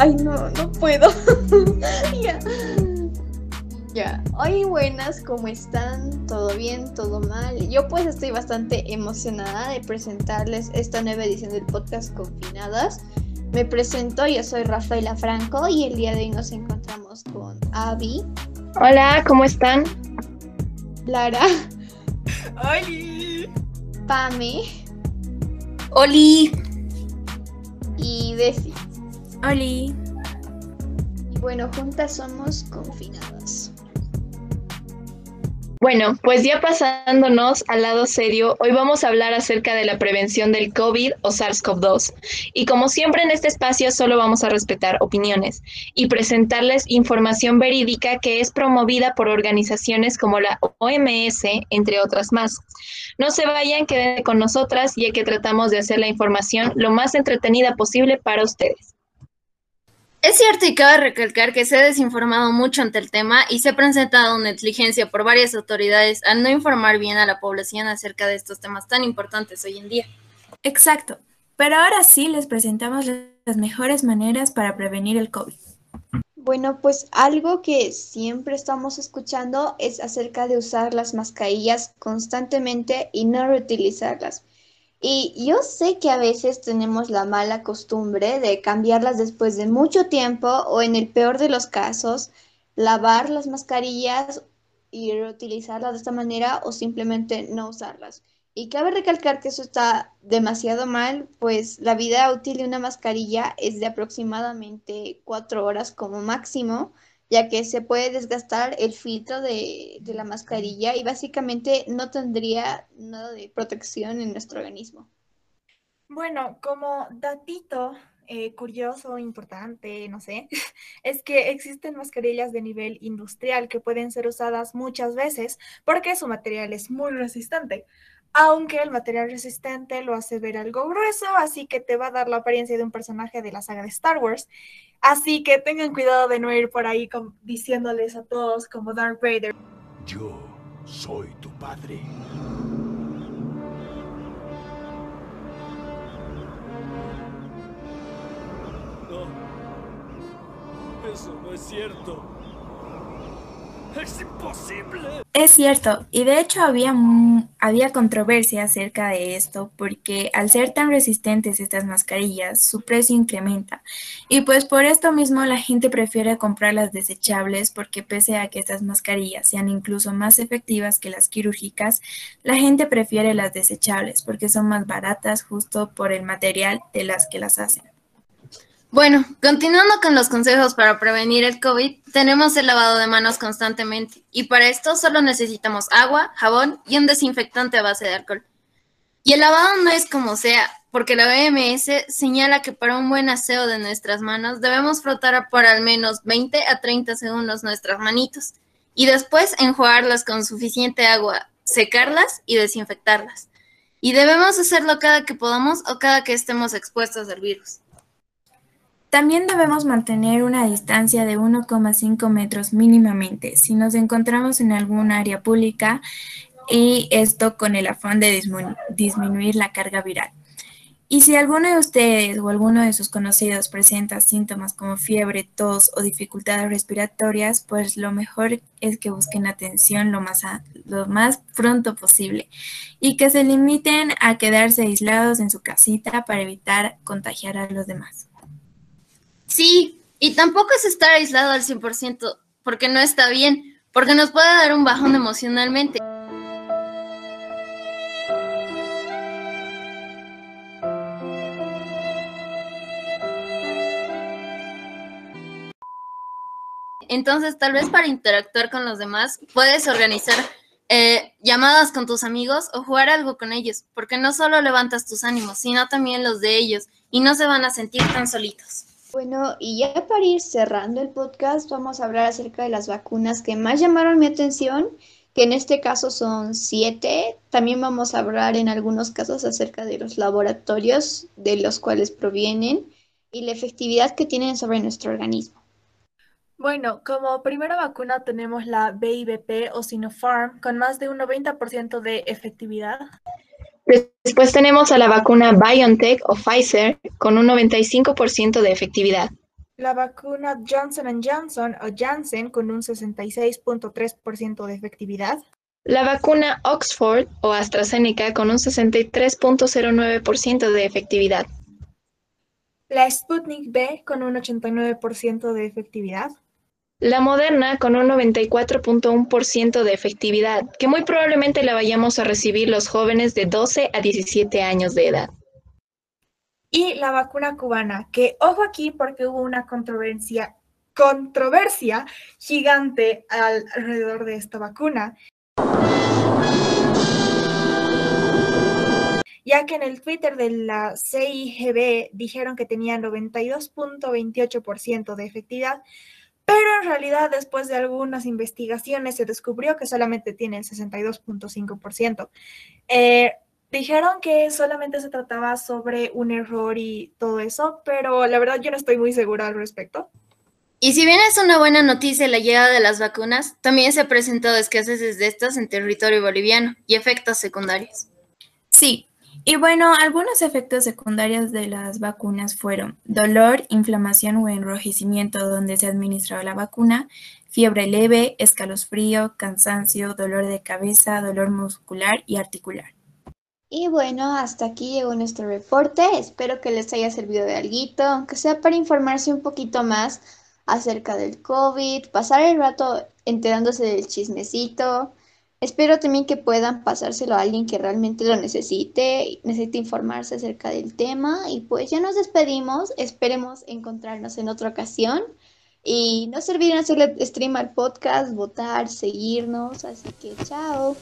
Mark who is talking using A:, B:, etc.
A: Ay, no, no puedo. ya. Ya. Hoy buenas, ¿cómo están? ¿Todo bien? ¿Todo mal? Yo pues estoy bastante emocionada de presentarles esta nueva edición del podcast Confinadas. Me presento, yo soy Rafaela Franco y el día de hoy nos encontramos con Avi.
B: Hola, ¿cómo están?
A: Lara.
C: ¡Oli!
A: Pame.
D: ¡Oli!
A: Y Desi.
D: ¡Oli!
A: Y bueno, juntas somos confinadas.
B: Bueno, pues ya pasándonos al lado serio, hoy vamos a hablar acerca de la prevención del COVID o SARS-CoV-2. Y como siempre en este espacio solo vamos a respetar opiniones y presentarles información verídica que es promovida por organizaciones como la OMS, entre otras más. No se vayan, queden con nosotras ya que tratamos de hacer la información lo más entretenida posible para ustedes.
D: Es cierto y cabe recalcar que se ha desinformado mucho ante el tema y se ha presentado negligencia por varias autoridades al no informar bien a la población acerca de estos temas tan importantes hoy en día.
E: Exacto, pero ahora sí les presentamos las mejores maneras para prevenir el COVID.
A: Bueno, pues algo que siempre estamos escuchando es acerca de usar las mascarillas constantemente y no reutilizarlas. Y yo sé que a veces tenemos la mala costumbre de cambiarlas después de mucho tiempo o en el peor de los casos, lavar las mascarillas y reutilizarlas de esta manera o simplemente no usarlas. Y cabe recalcar que eso está demasiado mal, pues la vida útil de una mascarilla es de aproximadamente cuatro horas como máximo ya que se puede desgastar el filtro de, la mascarilla y básicamente no tendría nada de protección en nuestro organismo.
C: Bueno, como datito eh, curioso, importante, no sé, es que existen mascarillas de nivel industrial que pueden ser usadas muchas veces porque su material es muy resistente. Aunque el material resistente lo hace ver algo grueso, así que te va a dar la apariencia de un personaje de la saga de Star Wars. Así que tengan cuidado de no ir por ahí diciéndoles a todos como Darth Vader.
F: Yo soy tu padre.
G: No. Eso no es cierto. ¡Es imposible!
E: Es cierto, y de hecho había, había controversia acerca de esto porque al ser tan resistentes estas mascarillas, su precio incrementa. Y pues por esto mismo la gente prefiere comprar las desechables porque pese a que estas mascarillas sean incluso más efectivas que las quirúrgicas, la gente prefiere las desechables porque son más baratas justo por el material de las que las hacen.
D: Bueno, continuando con los consejos para prevenir el COVID, tenemos el lavado de manos constantemente y para esto solo necesitamos agua, jabón y un desinfectante a base de alcohol. Y el lavado no es como sea, porque la OMS señala que para un buen aseo de nuestras manos debemos frotar por al menos 20 a 30 segundos nuestras manitos y después enjuagarlas con suficiente agua, secarlas y desinfectarlas. Y debemos hacerlo cada que podamos o cada que estemos expuestos al virus.
E: También debemos mantener una distancia de 1,5 metros mínimamente si nos encontramos en algún área pública y esto con el afán de disminuir la carga viral. Y si alguno de ustedes o alguno de sus conocidos presenta síntomas como fiebre, tos o dificultades respiratorias, pues lo mejor es que busquen atención lo más, lo más pronto posible y que se limiten a quedarse aislados en su casita para evitar contagiar a los demás.
D: Sí, y tampoco es estar aislado al 100%, porque no está bien, porque nos puede dar un bajón emocionalmente. Entonces, tal vez para interactuar con los demás, puedes organizar eh, llamadas con tus amigos o jugar algo con ellos, porque no solo levantas tus ánimos, sino también los de ellos, y no se van a sentir tan solitos.
A: Bueno, y ya para ir cerrando el podcast, vamos a hablar acerca de las vacunas que más llamaron mi atención, que en este caso son siete. También vamos a hablar en algunos casos acerca de los laboratorios de los cuales provienen y la efectividad que tienen sobre nuestro organismo.
C: Bueno, como primera vacuna tenemos la BIBP o Sinopharm con más de un 90% de efectividad.
B: Después tenemos a la vacuna BioNTech o Pfizer con un 95% de efectividad.
C: La vacuna Johnson Johnson o Janssen con un 66.3% de efectividad.
B: La vacuna Oxford o AstraZeneca con un 63.09% de efectividad.
C: La Sputnik B con un 89% de efectividad.
B: La Moderna con un 94.1% de efectividad, que muy probablemente la vayamos a recibir los jóvenes de 12 a 17 años de edad.
C: Y la vacuna cubana, que ojo aquí porque hubo una controversia, controversia gigante alrededor de esta vacuna. ya que en el Twitter de la CIGB dijeron que tenía 92.28% de efectividad, pero en realidad después de algunas investigaciones se descubrió que solamente tiene el 62.5%. Eh, dijeron que solamente se trataba sobre un error y todo eso, pero la verdad yo no estoy muy segura al respecto.
D: Y si bien es una buena noticia la llegada de las vacunas, también se han presentado escasez de estas en territorio boliviano y efectos secundarios.
E: Sí, y bueno, algunos efectos secundarios de las vacunas fueron dolor, inflamación o enrojecimiento donde se administró la vacuna, fiebre leve, escalofrío, cansancio, dolor de cabeza, dolor muscular y articular.
A: Y bueno, hasta aquí llegó nuestro reporte. Espero que les haya servido de algo, aunque sea para informarse un poquito más acerca del COVID, pasar el rato enterándose del chismecito Espero también que puedan pasárselo a alguien que realmente lo necesite, necesite informarse acerca del tema. Y pues ya nos despedimos. Esperemos encontrarnos en otra ocasión. Y no se olviden hacerle stream al podcast, votar, seguirnos. Así que chao.